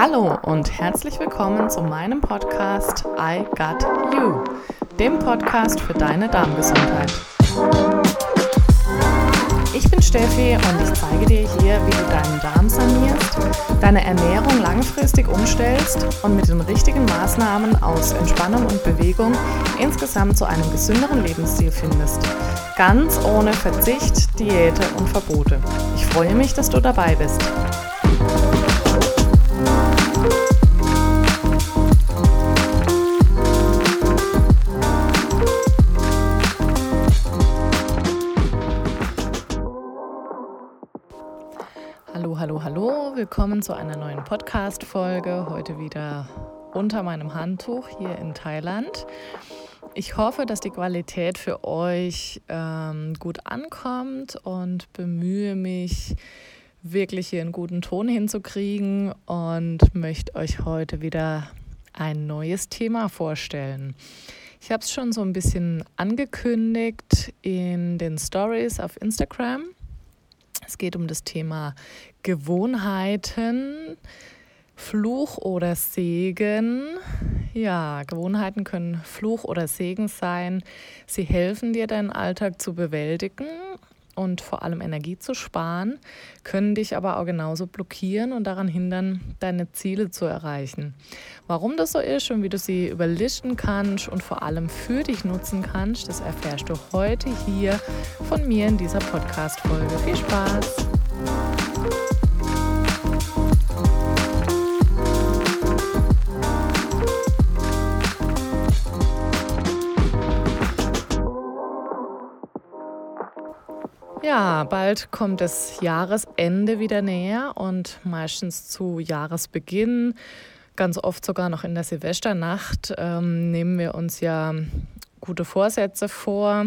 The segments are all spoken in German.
Hallo und herzlich willkommen zu meinem Podcast I Got You, dem Podcast für deine Darmgesundheit. Ich bin Steffi und ich zeige dir hier, wie du deinen Darm sanierst, deine Ernährung langfristig umstellst und mit den richtigen Maßnahmen aus Entspannung und Bewegung insgesamt zu einem gesünderen Lebensstil findest. Ganz ohne Verzicht, Diäte und Verbote. Ich freue mich, dass du dabei bist. Willkommen zu einer neuen Podcast-Folge. Heute wieder unter meinem Handtuch hier in Thailand. Ich hoffe, dass die Qualität für euch ähm, gut ankommt und bemühe mich, wirklich hier einen guten Ton hinzukriegen und möchte euch heute wieder ein neues Thema vorstellen. Ich habe es schon so ein bisschen angekündigt in den Stories auf Instagram. Es geht um das Thema Gewohnheiten, Fluch oder Segen. Ja, Gewohnheiten können Fluch oder Segen sein. Sie helfen dir, deinen Alltag zu bewältigen und vor allem Energie zu sparen, können dich aber auch genauso blockieren und daran hindern, deine Ziele zu erreichen. Warum das so ist und wie du sie überlisten kannst und vor allem für dich nutzen kannst, das erfährst du heute hier von mir in dieser Podcast-Folge. Viel Spaß! Ja, bald kommt das Jahresende wieder näher und meistens zu Jahresbeginn, ganz oft sogar noch in der Silvesternacht, ähm, nehmen wir uns ja gute Vorsätze vor.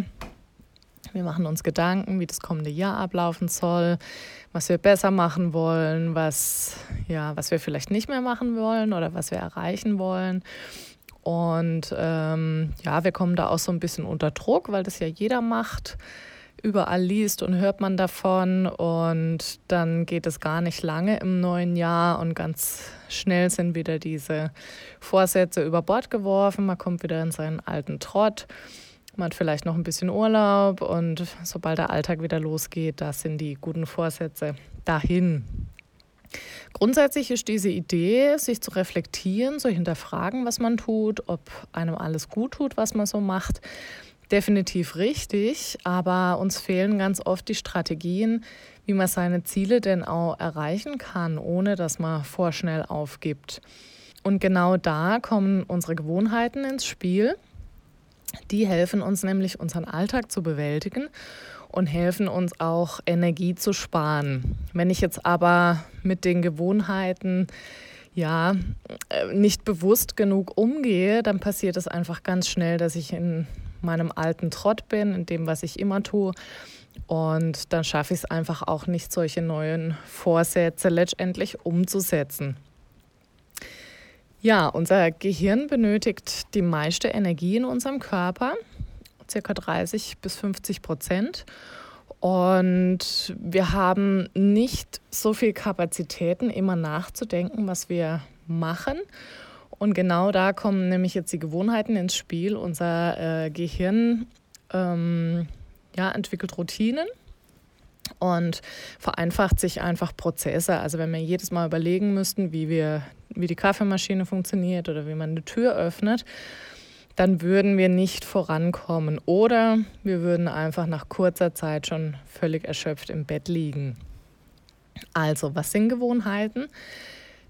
Wir machen uns Gedanken, wie das kommende Jahr ablaufen soll, was wir besser machen wollen, was, ja, was wir vielleicht nicht mehr machen wollen oder was wir erreichen wollen. Und ähm, ja, wir kommen da auch so ein bisschen unter Druck, weil das ja jeder macht überall liest und hört man davon und dann geht es gar nicht lange im neuen Jahr und ganz schnell sind wieder diese Vorsätze über Bord geworfen, man kommt wieder in seinen alten Trott. Man hat vielleicht noch ein bisschen Urlaub und sobald der Alltag wieder losgeht, da sind die guten Vorsätze dahin. Grundsätzlich ist diese Idee, sich zu reflektieren, zu hinterfragen, was man tut, ob einem alles gut tut, was man so macht, definitiv richtig, aber uns fehlen ganz oft die Strategien, wie man seine Ziele denn auch erreichen kann, ohne dass man vorschnell aufgibt. Und genau da kommen unsere Gewohnheiten ins Spiel. Die helfen uns nämlich, unseren Alltag zu bewältigen und helfen uns auch Energie zu sparen. Wenn ich jetzt aber mit den Gewohnheiten ja äh, nicht bewusst genug umgehe, dann passiert es einfach ganz schnell, dass ich in meinem alten Trott bin, in dem, was ich immer tue. Und dann schaffe ich es einfach auch nicht, solche neuen Vorsätze letztendlich umzusetzen. Ja, unser Gehirn benötigt die meiste Energie in unserem Körper, circa 30 bis 50 Prozent. Und wir haben nicht so viel Kapazitäten, immer nachzudenken, was wir machen. Und genau da kommen nämlich jetzt die Gewohnheiten ins Spiel. Unser äh, Gehirn ähm, ja, entwickelt Routinen und vereinfacht sich einfach Prozesse. Also wenn wir jedes Mal überlegen müssten, wie wir, wie die Kaffeemaschine funktioniert oder wie man eine Tür öffnet, dann würden wir nicht vorankommen oder wir würden einfach nach kurzer Zeit schon völlig erschöpft im Bett liegen. Also, was sind Gewohnheiten?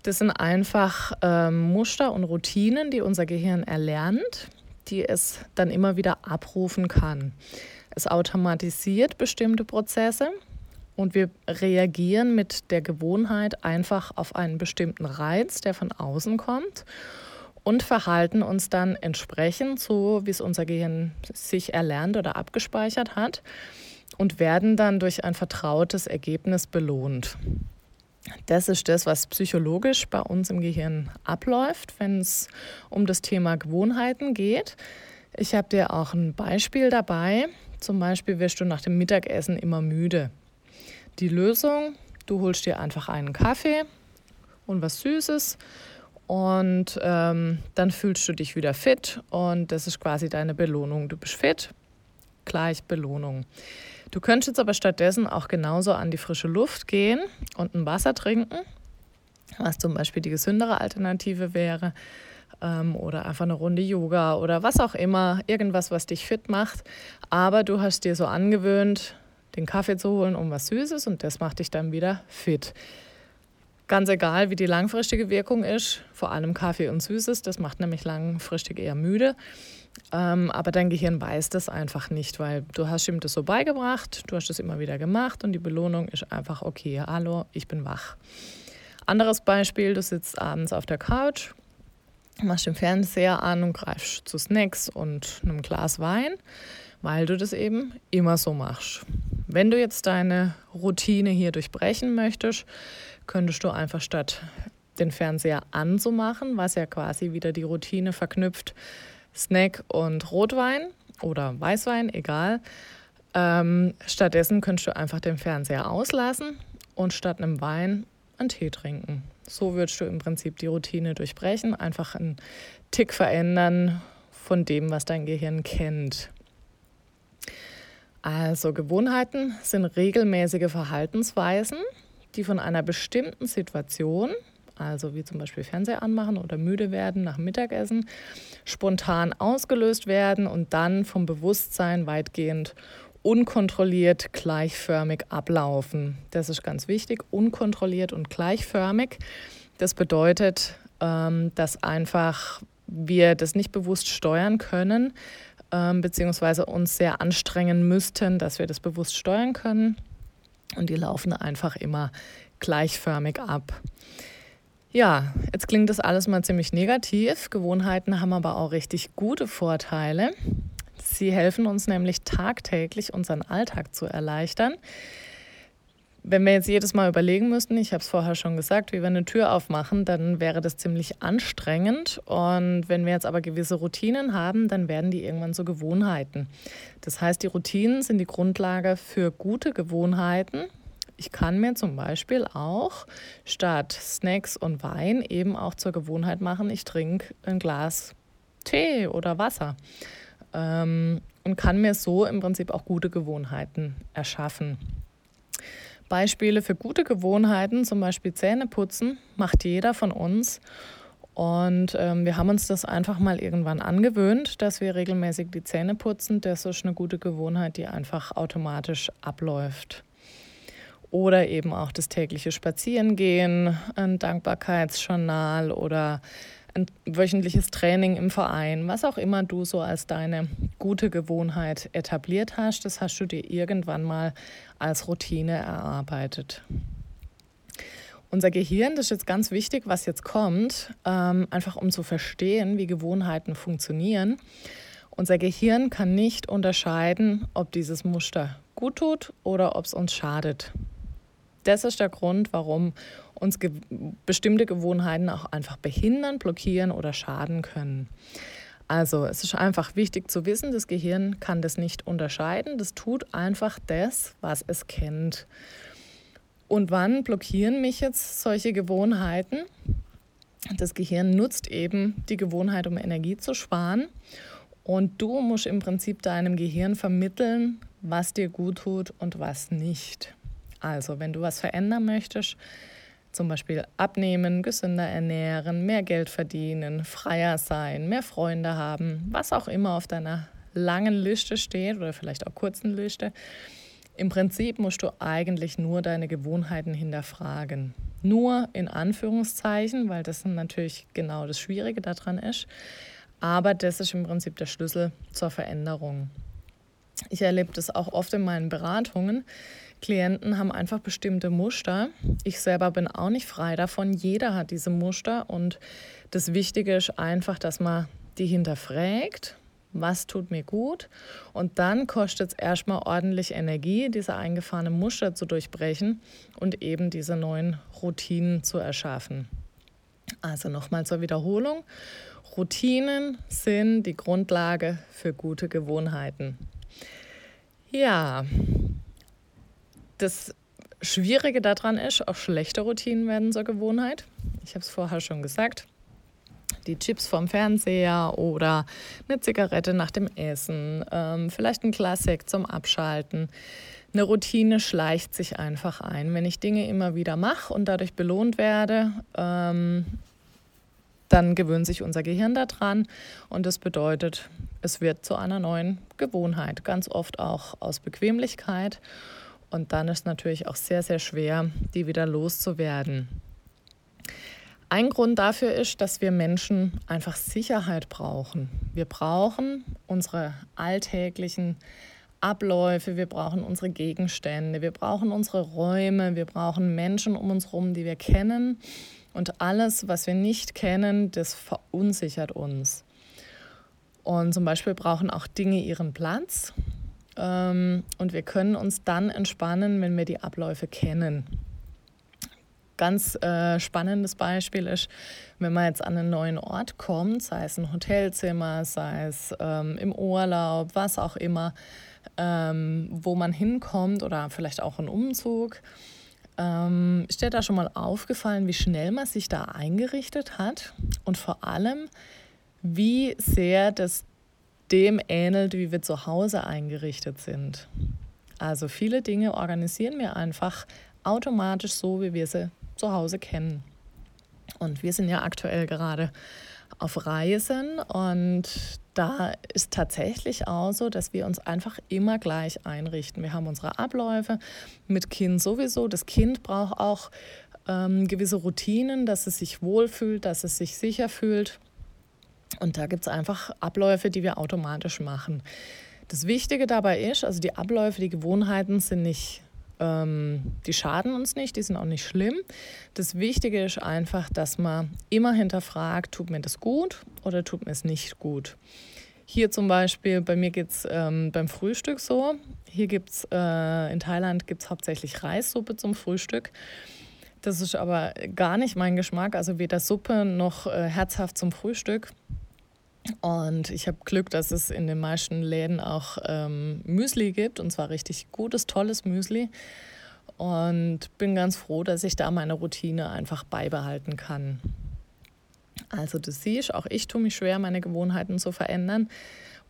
Das sind einfach ähm, Muster und Routinen, die unser Gehirn erlernt, die es dann immer wieder abrufen kann. Es automatisiert bestimmte Prozesse und wir reagieren mit der Gewohnheit einfach auf einen bestimmten Reiz, der von außen kommt und verhalten uns dann entsprechend so, wie es unser Gehirn sich erlernt oder abgespeichert hat und werden dann durch ein vertrautes Ergebnis belohnt. Das ist das, was psychologisch bei uns im Gehirn abläuft, wenn es um das Thema Gewohnheiten geht. Ich habe dir auch ein Beispiel dabei. Zum Beispiel wirst du nach dem Mittagessen immer müde. Die Lösung, du holst dir einfach einen Kaffee und was Süßes. Und ähm, dann fühlst du dich wieder fit und das ist quasi deine Belohnung. Du bist fit, gleich Belohnung. Du könntest jetzt aber stattdessen auch genauso an die frische Luft gehen und ein Wasser trinken, was zum Beispiel die gesündere Alternative wäre. Ähm, oder einfach eine Runde Yoga oder was auch immer, irgendwas, was dich fit macht. Aber du hast dir so angewöhnt, den Kaffee zu holen, um was Süßes und das macht dich dann wieder fit. Ganz egal, wie die langfristige Wirkung ist, vor allem Kaffee und Süßes, das macht nämlich langfristig eher müde. Ähm, aber dein Gehirn weiß das einfach nicht, weil du hast ihm das so beigebracht, du hast es immer wieder gemacht und die Belohnung ist einfach, okay, hallo, ich bin wach. Anderes Beispiel, du sitzt abends auf der Couch, machst den Fernseher an und greifst zu Snacks und einem Glas Wein, weil du das eben immer so machst. Wenn du jetzt deine Routine hier durchbrechen möchtest, könntest du einfach statt den Fernseher anzumachen, was ja quasi wieder die Routine verknüpft, Snack und Rotwein oder Weißwein, egal. Ähm, stattdessen könntest du einfach den Fernseher auslassen und statt einem Wein einen Tee trinken. So würdest du im Prinzip die Routine durchbrechen, einfach einen Tick verändern von dem, was dein Gehirn kennt. Also Gewohnheiten sind regelmäßige Verhaltensweisen, die von einer bestimmten Situation, also wie zum Beispiel Fernseher anmachen oder müde werden nach Mittagessen, spontan ausgelöst werden und dann vom Bewusstsein weitgehend unkontrolliert gleichförmig ablaufen. Das ist ganz wichtig, unkontrolliert und gleichförmig. Das bedeutet, ähm, dass einfach wir das nicht bewusst steuern können, ähm, beziehungsweise uns sehr anstrengen müssten, dass wir das bewusst steuern können. Und die laufen einfach immer gleichförmig ab. Ja, jetzt klingt das alles mal ziemlich negativ. Gewohnheiten haben aber auch richtig gute Vorteile. Sie helfen uns nämlich tagtäglich unseren Alltag zu erleichtern. Wenn wir jetzt jedes Mal überlegen müssten, ich habe es vorher schon gesagt, wie wir eine Tür aufmachen, dann wäre das ziemlich anstrengend. Und wenn wir jetzt aber gewisse Routinen haben, dann werden die irgendwann so Gewohnheiten. Das heißt, die Routinen sind die Grundlage für gute Gewohnheiten. Ich kann mir zum Beispiel auch statt Snacks und Wein eben auch zur Gewohnheit machen, ich trinke ein Glas Tee oder Wasser ähm, und kann mir so im Prinzip auch gute Gewohnheiten erschaffen. Beispiele für gute Gewohnheiten, zum Beispiel Zähne putzen, macht jeder von uns. Und ähm, wir haben uns das einfach mal irgendwann angewöhnt, dass wir regelmäßig die Zähne putzen. Das ist eine gute Gewohnheit, die einfach automatisch abläuft. Oder eben auch das tägliche Spazierengehen, ein Dankbarkeitsjournal oder ein wöchentliches Training im Verein, was auch immer du so als deine gute Gewohnheit etabliert hast, das hast du dir irgendwann mal als Routine erarbeitet. Unser Gehirn, das ist jetzt ganz wichtig, was jetzt kommt, ähm, einfach um zu verstehen, wie Gewohnheiten funktionieren. Unser Gehirn kann nicht unterscheiden, ob dieses Muster gut tut oder ob es uns schadet. Das ist der Grund, warum uns ge bestimmte Gewohnheiten auch einfach behindern, blockieren oder schaden können. Also es ist einfach wichtig zu wissen, das Gehirn kann das nicht unterscheiden. Das tut einfach das, was es kennt. Und wann blockieren mich jetzt solche Gewohnheiten? Das Gehirn nutzt eben die Gewohnheit, um Energie zu sparen. Und du musst im Prinzip deinem Gehirn vermitteln, was dir gut tut und was nicht. Also, wenn du was verändern möchtest, zum Beispiel abnehmen, gesünder ernähren, mehr Geld verdienen, freier sein, mehr Freunde haben, was auch immer auf deiner langen Liste steht oder vielleicht auch kurzen Liste. Im Prinzip musst du eigentlich nur deine Gewohnheiten hinterfragen. Nur in Anführungszeichen, weil das natürlich genau das Schwierige daran ist. Aber das ist im Prinzip der Schlüssel zur Veränderung. Ich erlebe das auch oft in meinen Beratungen, Klienten haben einfach bestimmte Muster. Ich selber bin auch nicht frei davon. Jeder hat diese Muster und das Wichtige ist einfach, dass man die hinterfragt, was tut mir gut und dann kostet es erstmal ordentlich Energie, diese eingefahrenen Muster zu durchbrechen und eben diese neuen Routinen zu erschaffen. Also nochmal zur Wiederholung. Routinen sind die Grundlage für gute Gewohnheiten. Ja, das Schwierige daran ist, auch schlechte Routinen werden zur Gewohnheit. Ich habe es vorher schon gesagt. Die Chips vom Fernseher oder eine Zigarette nach dem Essen, ähm, vielleicht ein Glas Sekt zum Abschalten. Eine Routine schleicht sich einfach ein. Wenn ich Dinge immer wieder mache und dadurch belohnt werde, ähm, dann gewöhnt sich unser Gehirn daran und das bedeutet, es wird zu einer neuen Gewohnheit, ganz oft auch aus Bequemlichkeit. Und dann ist natürlich auch sehr, sehr schwer, die wieder loszuwerden. Ein Grund dafür ist, dass wir Menschen einfach Sicherheit brauchen. Wir brauchen unsere alltäglichen Abläufe, wir brauchen unsere Gegenstände, wir brauchen unsere Räume, wir brauchen Menschen um uns herum, die wir kennen. Und alles, was wir nicht kennen, das verunsichert uns. Und zum Beispiel brauchen auch Dinge ihren Platz. Ähm, und wir können uns dann entspannen, wenn wir die Abläufe kennen. Ganz äh, spannendes Beispiel ist, wenn man jetzt an einen neuen Ort kommt, sei es ein Hotelzimmer, sei es ähm, im Urlaub, was auch immer, ähm, wo man hinkommt oder vielleicht auch ein Umzug. Ähm, ist dir da schon mal aufgefallen, wie schnell man sich da eingerichtet hat und vor allem, wie sehr das dem ähnelt, wie wir zu Hause eingerichtet sind. Also viele Dinge organisieren wir einfach automatisch so, wie wir sie zu Hause kennen. Und wir sind ja aktuell gerade auf Reisen und da ist tatsächlich auch so, dass wir uns einfach immer gleich einrichten. Wir haben unsere Abläufe mit Kind sowieso. Das Kind braucht auch ähm, gewisse Routinen, dass es sich wohlfühlt, dass es sich sicher fühlt. Und da gibt es einfach Abläufe, die wir automatisch machen. Das Wichtige dabei ist, also die Abläufe, die Gewohnheiten sind nicht, ähm, die schaden uns nicht, die sind auch nicht schlimm. Das Wichtige ist einfach, dass man immer hinterfragt, tut mir das gut oder tut mir es nicht gut. Hier zum Beispiel, bei mir geht es ähm, beim Frühstück so. Hier gibt es, äh, in Thailand gibt es hauptsächlich Reissuppe zum Frühstück. Das ist aber gar nicht mein Geschmack, also weder Suppe noch äh, herzhaft zum Frühstück. Und ich habe Glück, dass es in den meisten Läden auch ähm, Müsli gibt und zwar richtig gutes, tolles Müsli. Und bin ganz froh, dass ich da meine Routine einfach beibehalten kann. Also du siehst, auch ich tue mich schwer, meine Gewohnheiten zu verändern,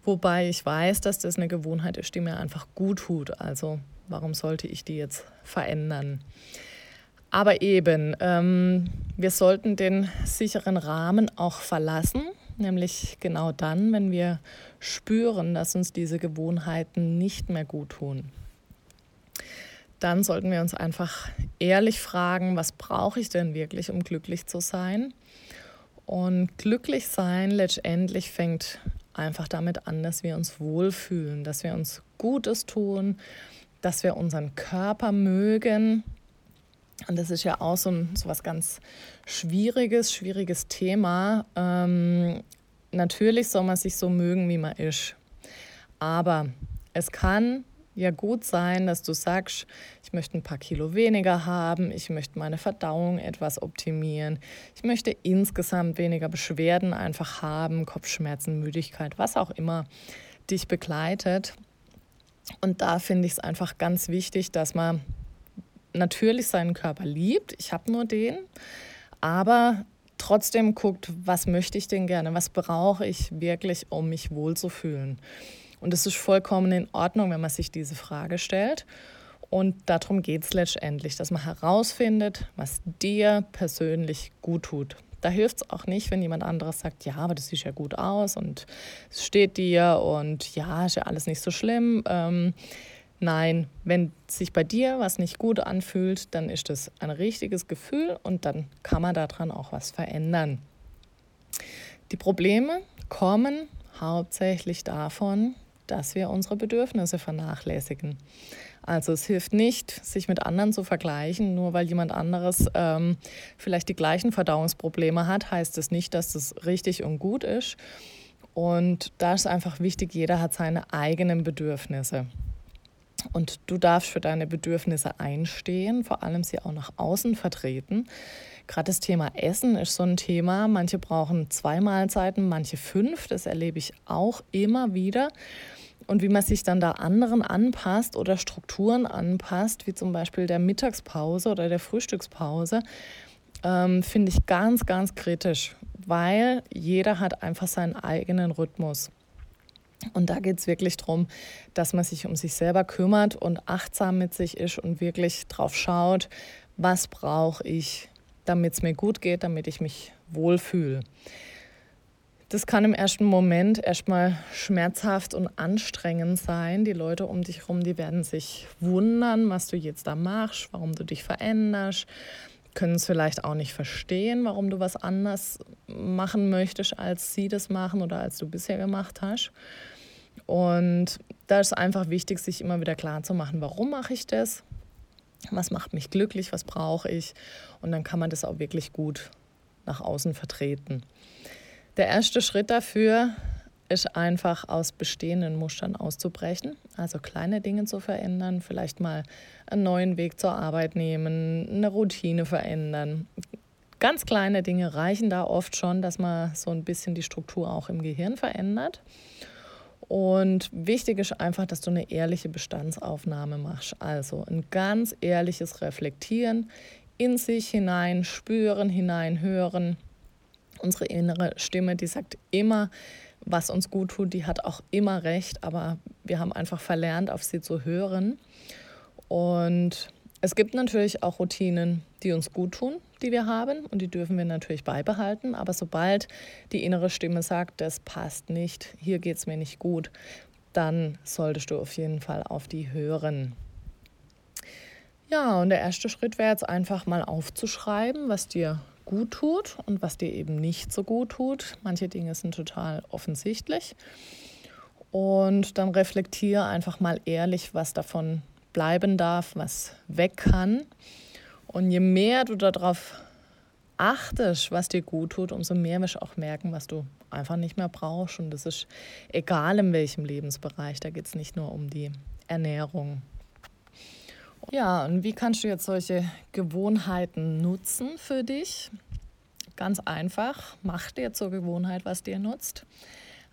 wobei ich weiß, dass das eine Gewohnheit ist, die mir einfach gut tut. Also warum sollte ich die jetzt verändern? Aber eben, ähm, wir sollten den sicheren Rahmen auch verlassen nämlich genau dann, wenn wir spüren, dass uns diese Gewohnheiten nicht mehr gut tun. Dann sollten wir uns einfach ehrlich fragen, was brauche ich denn wirklich, um glücklich zu sein? Und glücklich sein letztendlich fängt einfach damit an, dass wir uns wohlfühlen, dass wir uns Gutes tun, dass wir unseren Körper mögen. Und das ist ja auch so, ein, so was ganz Schwieriges, schwieriges Thema. Ähm, natürlich soll man sich so mögen, wie man ist. Aber es kann ja gut sein, dass du sagst, ich möchte ein paar Kilo weniger haben, ich möchte meine Verdauung etwas optimieren, ich möchte insgesamt weniger Beschwerden einfach haben, Kopfschmerzen, Müdigkeit, was auch immer dich begleitet. Und da finde ich es einfach ganz wichtig, dass man natürlich seinen Körper liebt. Ich habe nur den, aber trotzdem guckt, was möchte ich denn gerne, was brauche ich wirklich, um mich wohlzufühlen. Und es ist vollkommen in Ordnung, wenn man sich diese Frage stellt. Und darum geht es letztendlich, dass man herausfindet, was dir persönlich gut tut. Da hilft es auch nicht, wenn jemand anderes sagt, ja, aber das sieht ja gut aus und es steht dir und ja, ist ja alles nicht so schlimm. Ähm, Nein, wenn sich bei dir was nicht gut anfühlt, dann ist das ein richtiges Gefühl und dann kann man daran auch was verändern. Die Probleme kommen hauptsächlich davon, dass wir unsere Bedürfnisse vernachlässigen. Also es hilft nicht, sich mit anderen zu vergleichen. Nur weil jemand anderes ähm, vielleicht die gleichen Verdauungsprobleme hat, heißt es nicht, dass das richtig und gut ist. Und da ist einfach wichtig, jeder hat seine eigenen Bedürfnisse. Und du darfst für deine Bedürfnisse einstehen, vor allem sie auch nach außen vertreten. Gerade das Thema Essen ist so ein Thema. Manche brauchen zwei Mahlzeiten, manche fünf. Das erlebe ich auch immer wieder. Und wie man sich dann da anderen anpasst oder Strukturen anpasst, wie zum Beispiel der Mittagspause oder der Frühstückspause, ähm, finde ich ganz, ganz kritisch, weil jeder hat einfach seinen eigenen Rhythmus. Und da geht es wirklich darum, dass man sich um sich selber kümmert und achtsam mit sich ist und wirklich drauf schaut, was brauche ich, damit es mir gut geht, damit ich mich wohlfühle. Das kann im ersten Moment erstmal schmerzhaft und anstrengend sein. Die Leute um dich herum, die werden sich wundern, was du jetzt da machst, warum du dich veränderst, können es vielleicht auch nicht verstehen, warum du was anders machen möchtest, als sie das machen oder als du bisher gemacht hast. Und da ist einfach wichtig, sich immer wieder klar zu machen, warum mache ich das? Was macht mich glücklich? Was brauche ich? Und dann kann man das auch wirklich gut nach außen vertreten. Der erste Schritt dafür ist einfach aus bestehenden Mustern auszubrechen, also kleine Dinge zu verändern, vielleicht mal einen neuen Weg zur Arbeit nehmen, eine Routine verändern. Ganz kleine Dinge reichen da oft schon, dass man so ein bisschen die Struktur auch im Gehirn verändert. Und wichtig ist einfach, dass du eine ehrliche Bestandsaufnahme machst. Also ein ganz ehrliches Reflektieren, in sich hinein spüren, hineinhören. Unsere innere Stimme, die sagt immer, was uns gut tut, die hat auch immer recht, aber wir haben einfach verlernt, auf sie zu hören. Und es gibt natürlich auch Routinen, die uns gut tun, die wir haben und die dürfen wir natürlich beibehalten. Aber sobald die innere Stimme sagt, das passt nicht, hier geht es mir nicht gut, dann solltest du auf jeden Fall auf die hören. Ja, und der erste Schritt wäre jetzt einfach mal aufzuschreiben, was dir gut tut und was dir eben nicht so gut tut. Manche Dinge sind total offensichtlich. Und dann reflektiere einfach mal ehrlich, was davon bleiben darf, was weg kann. Und je mehr du darauf achtest, was dir gut tut, umso mehr wirst du auch merken, was du einfach nicht mehr brauchst. Und das ist egal in welchem Lebensbereich. Da geht es nicht nur um die Ernährung. Ja, und wie kannst du jetzt solche Gewohnheiten nutzen für dich? Ganz einfach, mach dir zur Gewohnheit, was dir nutzt.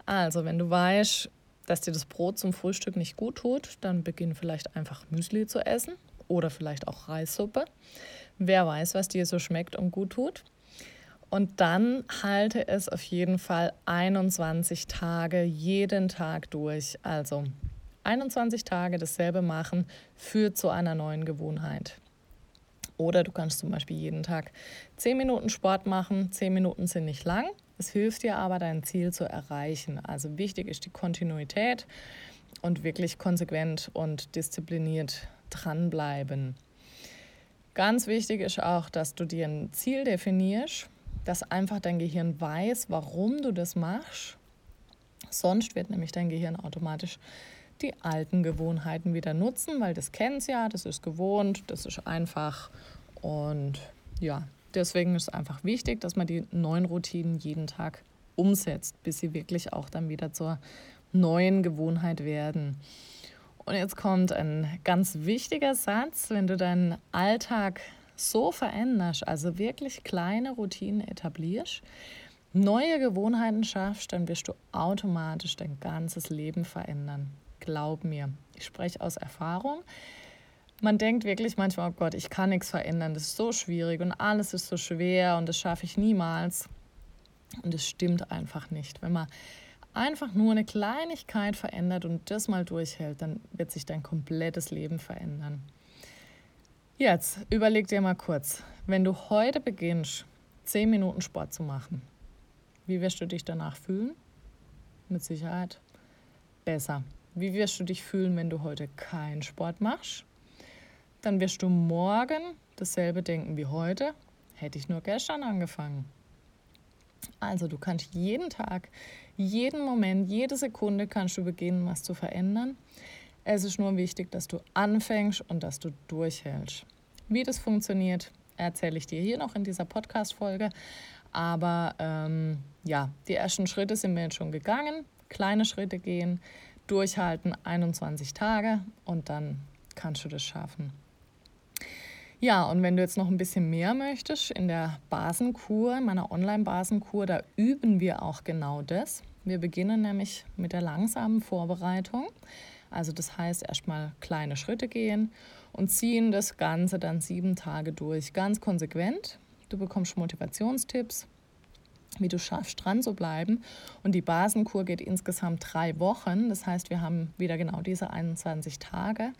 Also, wenn du weißt, dass dir das Brot zum Frühstück nicht gut tut, dann beginn vielleicht einfach Müsli zu essen oder vielleicht auch Reissuppe. Wer weiß, was dir so schmeckt und gut tut. Und dann halte es auf jeden Fall 21 Tage jeden Tag durch. Also 21 Tage dasselbe machen führt zu einer neuen Gewohnheit. Oder du kannst zum Beispiel jeden Tag 10 Minuten Sport machen. 10 Minuten sind nicht lang, es hilft dir aber, dein Ziel zu erreichen. Also wichtig ist die Kontinuität und wirklich konsequent und diszipliniert dranbleiben. Ganz wichtig ist auch, dass du dir ein Ziel definierst, dass einfach dein Gehirn weiß, warum du das machst. Sonst wird nämlich dein Gehirn automatisch die alten Gewohnheiten wieder nutzen, weil das kennt es ja, das ist gewohnt, das ist einfach und ja, Deswegen ist es einfach wichtig, dass man die neuen Routinen jeden Tag umsetzt, bis sie wirklich auch dann wieder zur neuen Gewohnheit werden. Und jetzt kommt ein ganz wichtiger Satz, wenn du deinen Alltag so veränderst, also wirklich kleine Routinen etablierst, neue Gewohnheiten schaffst, dann wirst du automatisch dein ganzes Leben verändern. Glaub mir, ich spreche aus Erfahrung man denkt wirklich manchmal, oh Gott, ich kann nichts verändern, das ist so schwierig und alles ist so schwer und das schaffe ich niemals. Und es stimmt einfach nicht. Wenn man einfach nur eine Kleinigkeit verändert und das mal durchhält, dann wird sich dein komplettes Leben verändern. Jetzt überleg dir mal kurz, wenn du heute beginnst, 10 Minuten Sport zu machen, wie wirst du dich danach fühlen? Mit Sicherheit besser. Wie wirst du dich fühlen, wenn du heute keinen Sport machst? Dann wirst du morgen dasselbe denken wie heute. Hätte ich nur gestern angefangen. Also du kannst jeden Tag, jeden Moment, jede Sekunde kannst du beginnen, was zu verändern. Es ist nur wichtig, dass du anfängst und dass du durchhältst. Wie das funktioniert, erzähle ich dir hier noch in dieser Podcast-Folge. Aber ähm, ja, die ersten Schritte sind mir jetzt schon gegangen. Kleine Schritte gehen, durchhalten, 21 Tage und dann kannst du das schaffen. Ja, und wenn du jetzt noch ein bisschen mehr möchtest, in der Basenkur, meiner Online-Basenkur, da üben wir auch genau das. Wir beginnen nämlich mit der langsamen Vorbereitung. Also das heißt erstmal kleine Schritte gehen und ziehen das Ganze dann sieben Tage durch, ganz konsequent. du bekommst Motivationstipps, wie du schaffst, dran zu bleiben. Und die Basenkur geht insgesamt drei Wochen. Das heißt, wir haben wieder genau diese 21 Tage.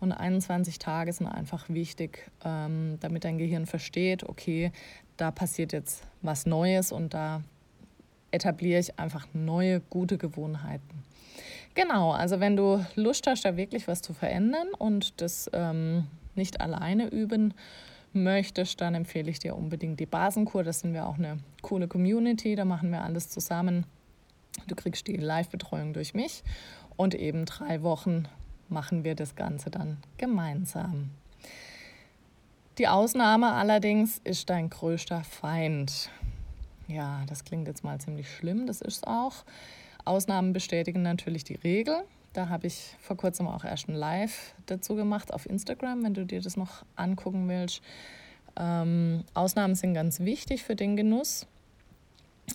Und 21 Tage sind einfach wichtig, ähm, damit dein Gehirn versteht, okay, da passiert jetzt was Neues und da etabliere ich einfach neue, gute Gewohnheiten. Genau, also wenn du Lust hast, da wirklich was zu verändern und das ähm, nicht alleine üben möchtest, dann empfehle ich dir unbedingt die Basenkur. Das sind wir auch eine coole Community, da machen wir alles zusammen. Du kriegst die Live-Betreuung durch mich und eben drei Wochen machen wir das Ganze dann gemeinsam. Die Ausnahme allerdings ist dein größter Feind. Ja, das klingt jetzt mal ziemlich schlimm, das ist es auch. Ausnahmen bestätigen natürlich die Regel. Da habe ich vor kurzem auch erst ein Live dazu gemacht auf Instagram, wenn du dir das noch angucken willst. Ähm, Ausnahmen sind ganz wichtig für den Genuss,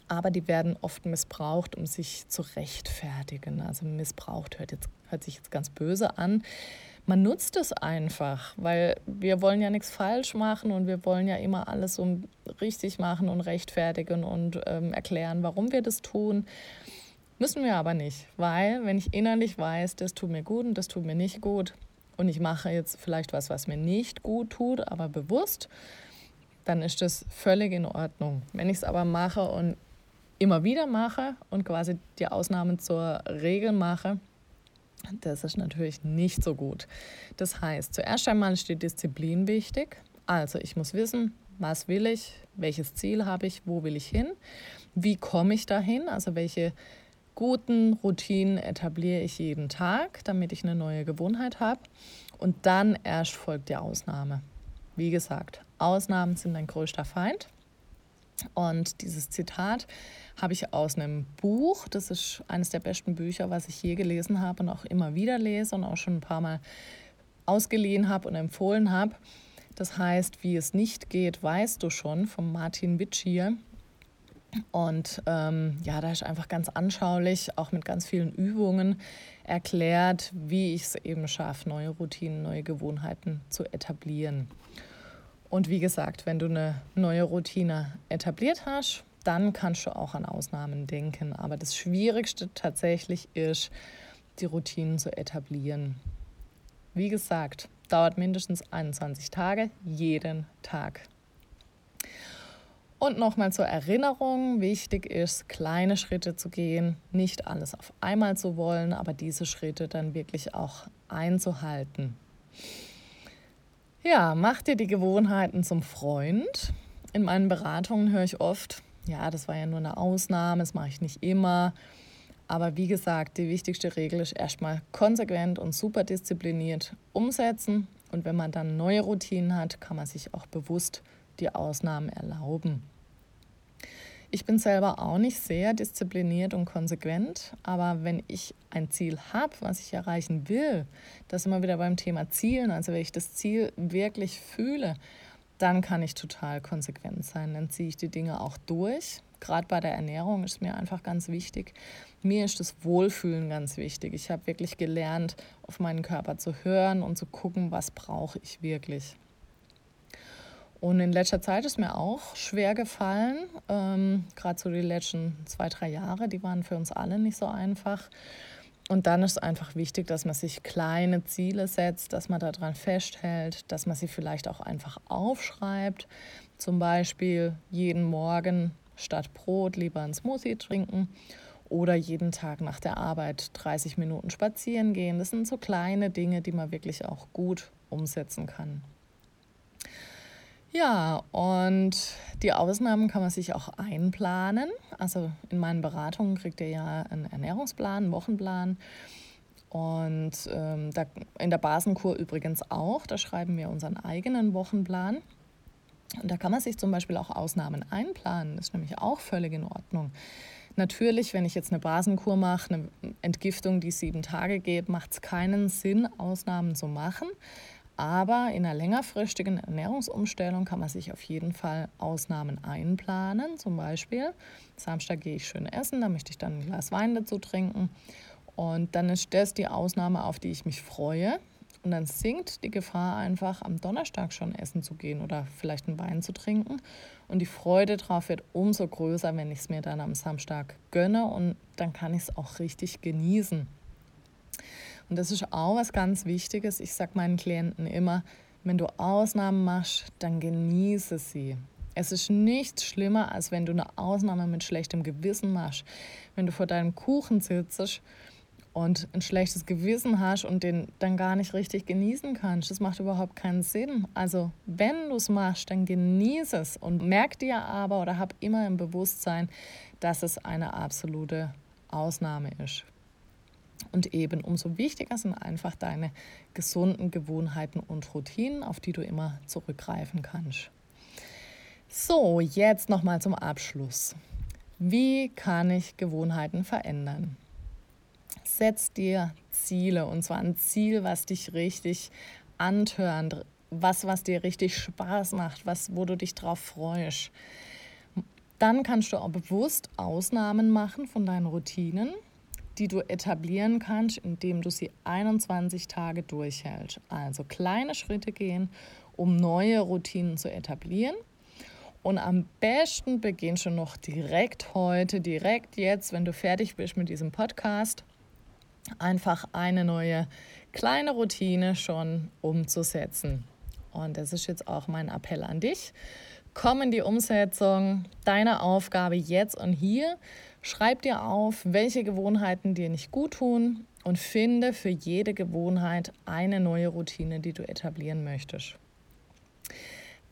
aber die werden oft missbraucht, um sich zu rechtfertigen. Also missbraucht hört, jetzt, hört sich jetzt ganz böse an. Man nutzt es einfach, weil wir wollen ja nichts falsch machen und wir wollen ja immer alles so richtig machen und rechtfertigen und ähm, erklären, warum wir das tun. Müssen wir aber nicht, weil wenn ich innerlich weiß, das tut mir gut und das tut mir nicht gut und ich mache jetzt vielleicht was, was mir nicht gut tut, aber bewusst, dann ist das völlig in Ordnung. Wenn ich es aber mache und immer wieder mache und quasi die Ausnahmen zur Regel mache, das ist natürlich nicht so gut. Das heißt, zuerst einmal ist die Disziplin wichtig. Also ich muss wissen, was will ich, welches Ziel habe ich, wo will ich hin, wie komme ich dahin, also welche guten Routinen etabliere ich jeden Tag, damit ich eine neue Gewohnheit habe. Und dann erst folgt die Ausnahme. Wie gesagt, Ausnahmen sind dein größter Feind. Und dieses Zitat habe ich aus einem Buch. Das ist eines der besten Bücher, was ich je gelesen habe und auch immer wieder lese und auch schon ein paar Mal ausgeliehen habe und empfohlen habe. Das heißt, wie es nicht geht, weißt du schon, von Martin Witschier. Und ähm, ja, da ist einfach ganz anschaulich, auch mit ganz vielen Übungen erklärt, wie ich es eben schaffe, neue Routinen, neue Gewohnheiten zu etablieren. Und wie gesagt, wenn du eine neue Routine etabliert hast, dann kannst du auch an Ausnahmen denken. Aber das Schwierigste tatsächlich ist, die Routinen zu etablieren. Wie gesagt, dauert mindestens 21 Tage, jeden Tag. Und nochmal zur Erinnerung, wichtig ist, kleine Schritte zu gehen, nicht alles auf einmal zu wollen, aber diese Schritte dann wirklich auch einzuhalten. Ja, mach dir die Gewohnheiten zum Freund. In meinen Beratungen höre ich oft, ja, das war ja nur eine Ausnahme, das mache ich nicht immer. Aber wie gesagt, die wichtigste Regel ist erstmal konsequent und super diszipliniert umsetzen. Und wenn man dann neue Routinen hat, kann man sich auch bewusst die Ausnahmen erlauben. Ich bin selber auch nicht sehr diszipliniert und konsequent, aber wenn ich ein Ziel habe, was ich erreichen will, das immer wieder beim Thema Zielen, also wenn ich das Ziel wirklich fühle, dann kann ich total konsequent sein. Dann ziehe ich die Dinge auch durch. Gerade bei der Ernährung ist mir einfach ganz wichtig. Mir ist das Wohlfühlen ganz wichtig. Ich habe wirklich gelernt, auf meinen Körper zu hören und zu gucken, was brauche ich wirklich. Und in letzter Zeit ist mir auch schwer gefallen, ähm, gerade so die letzten zwei, drei Jahre, die waren für uns alle nicht so einfach. Und dann ist es einfach wichtig, dass man sich kleine Ziele setzt, dass man daran festhält, dass man sie vielleicht auch einfach aufschreibt. Zum Beispiel jeden Morgen statt Brot lieber einen Smoothie trinken oder jeden Tag nach der Arbeit 30 Minuten spazieren gehen. Das sind so kleine Dinge, die man wirklich auch gut umsetzen kann. Ja, und die Ausnahmen kann man sich auch einplanen. Also in meinen Beratungen kriegt ihr ja einen Ernährungsplan, einen Wochenplan. Und ähm, da, in der Basenkur übrigens auch. Da schreiben wir unseren eigenen Wochenplan. Und da kann man sich zum Beispiel auch Ausnahmen einplanen. Das ist nämlich auch völlig in Ordnung. Natürlich, wenn ich jetzt eine Basenkur mache, eine Entgiftung, die sieben Tage geht, macht es keinen Sinn, Ausnahmen zu machen. Aber in einer längerfristigen Ernährungsumstellung kann man sich auf jeden Fall Ausnahmen einplanen. Zum Beispiel, Samstag gehe ich schön essen, da möchte ich dann ein Glas Wein dazu trinken. Und dann ist das die Ausnahme, auf die ich mich freue. Und dann sinkt die Gefahr einfach am Donnerstag schon essen zu gehen oder vielleicht einen Wein zu trinken. Und die Freude darauf wird umso größer, wenn ich es mir dann am Samstag gönne und dann kann ich es auch richtig genießen. Und das ist auch was ganz Wichtiges. Ich sage meinen Klienten immer, wenn du Ausnahmen machst, dann genieße sie. Es ist nichts schlimmer, als wenn du eine Ausnahme mit schlechtem Gewissen machst. Wenn du vor deinem Kuchen sitzt und ein schlechtes Gewissen hast und den dann gar nicht richtig genießen kannst. Das macht überhaupt keinen Sinn. Also wenn du es machst, dann genieße es und merk dir aber oder hab immer im Bewusstsein, dass es eine absolute Ausnahme ist. Und eben umso wichtiger sind einfach deine gesunden Gewohnheiten und Routinen, auf die du immer zurückgreifen kannst. So, jetzt nochmal zum Abschluss. Wie kann ich Gewohnheiten verändern? Setz dir Ziele und zwar ein Ziel, was dich richtig antörnt, was, was dir richtig Spaß macht, was, wo du dich drauf freust. Dann kannst du auch bewusst Ausnahmen machen von deinen Routinen die du etablieren kannst, indem du sie 21 Tage durchhältst. Also kleine Schritte gehen, um neue Routinen zu etablieren. Und am besten beginnst du noch direkt heute, direkt jetzt, wenn du fertig bist mit diesem Podcast, einfach eine neue kleine Routine schon umzusetzen. Und das ist jetzt auch mein Appell an dich. Komm in die Umsetzung. Deine Aufgabe jetzt und hier Schreib dir auf, welche Gewohnheiten dir nicht gut tun und finde für jede Gewohnheit eine neue Routine, die du etablieren möchtest.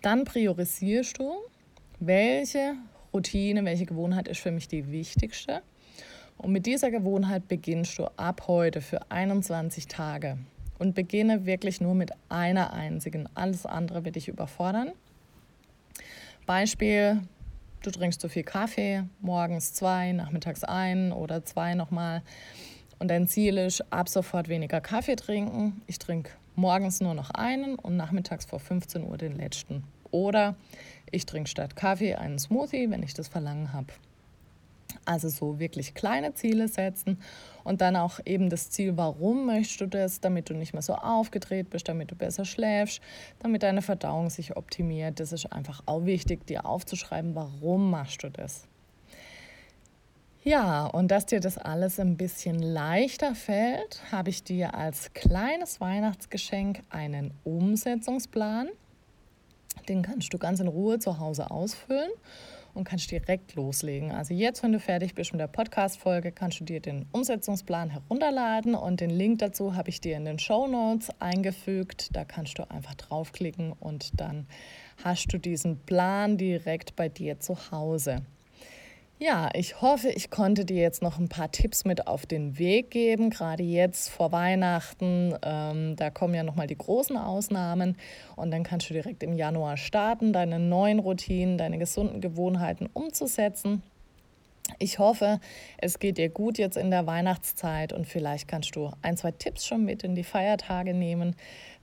Dann priorisierst du, welche Routine, welche Gewohnheit ist für mich die wichtigste. Und mit dieser Gewohnheit beginnst du ab heute für 21 Tage und beginne wirklich nur mit einer einzigen. Alles andere wird dich überfordern. Beispiel, du trinkst zu viel Kaffee, morgens zwei, nachmittags ein oder zwei nochmal. Und dein Ziel ist, ab sofort weniger Kaffee trinken. Ich trinke morgens nur noch einen und nachmittags vor 15 Uhr den letzten. Oder ich trinke statt Kaffee einen Smoothie, wenn ich das Verlangen habe. Also so wirklich kleine Ziele setzen und dann auch eben das Ziel, warum möchtest du das, damit du nicht mehr so aufgedreht bist, damit du besser schläfst, damit deine Verdauung sich optimiert. Das ist einfach auch wichtig, dir aufzuschreiben, warum machst du das. Ja, und dass dir das alles ein bisschen leichter fällt, habe ich dir als kleines Weihnachtsgeschenk einen Umsetzungsplan. Den kannst du ganz in Ruhe zu Hause ausfüllen und kannst direkt loslegen. Also jetzt, wenn du fertig bist mit der Podcast-Folge, kannst du dir den Umsetzungsplan herunterladen und den Link dazu habe ich dir in den Show Notes eingefügt. Da kannst du einfach draufklicken und dann hast du diesen Plan direkt bei dir zu Hause. Ja, ich hoffe, ich konnte dir jetzt noch ein paar Tipps mit auf den Weg geben, gerade jetzt vor Weihnachten. Ähm, da kommen ja nochmal die großen Ausnahmen und dann kannst du direkt im Januar starten, deine neuen Routinen, deine gesunden Gewohnheiten umzusetzen. Ich hoffe, es geht dir gut jetzt in der Weihnachtszeit und vielleicht kannst du ein, zwei Tipps schon mit in die Feiertage nehmen,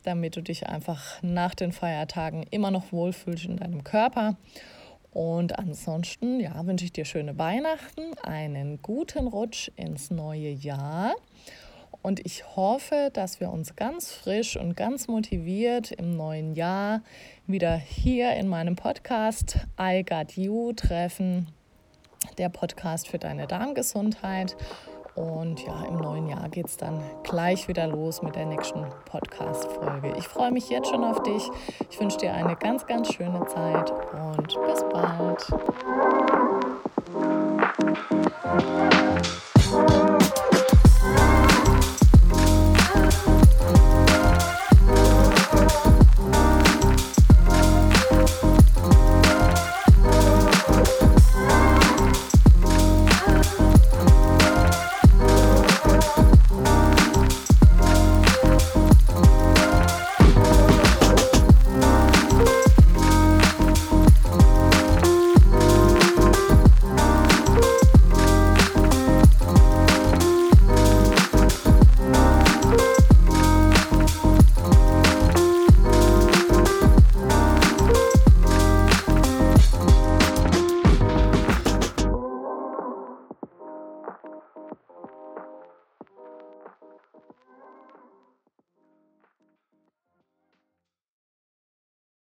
damit du dich einfach nach den Feiertagen immer noch wohlfühlst in deinem Körper. Und ansonsten, ja, wünsche ich dir schöne Weihnachten, einen guten Rutsch ins neue Jahr. Und ich hoffe, dass wir uns ganz frisch und ganz motiviert im neuen Jahr wieder hier in meinem Podcast I Got You treffen. Der Podcast für deine Darmgesundheit. Und ja, im neuen Jahr geht es dann gleich wieder los mit der nächsten Podcast-Folge. Ich freue mich jetzt schon auf dich. Ich wünsche dir eine ganz, ganz schöne Zeit und bis bald.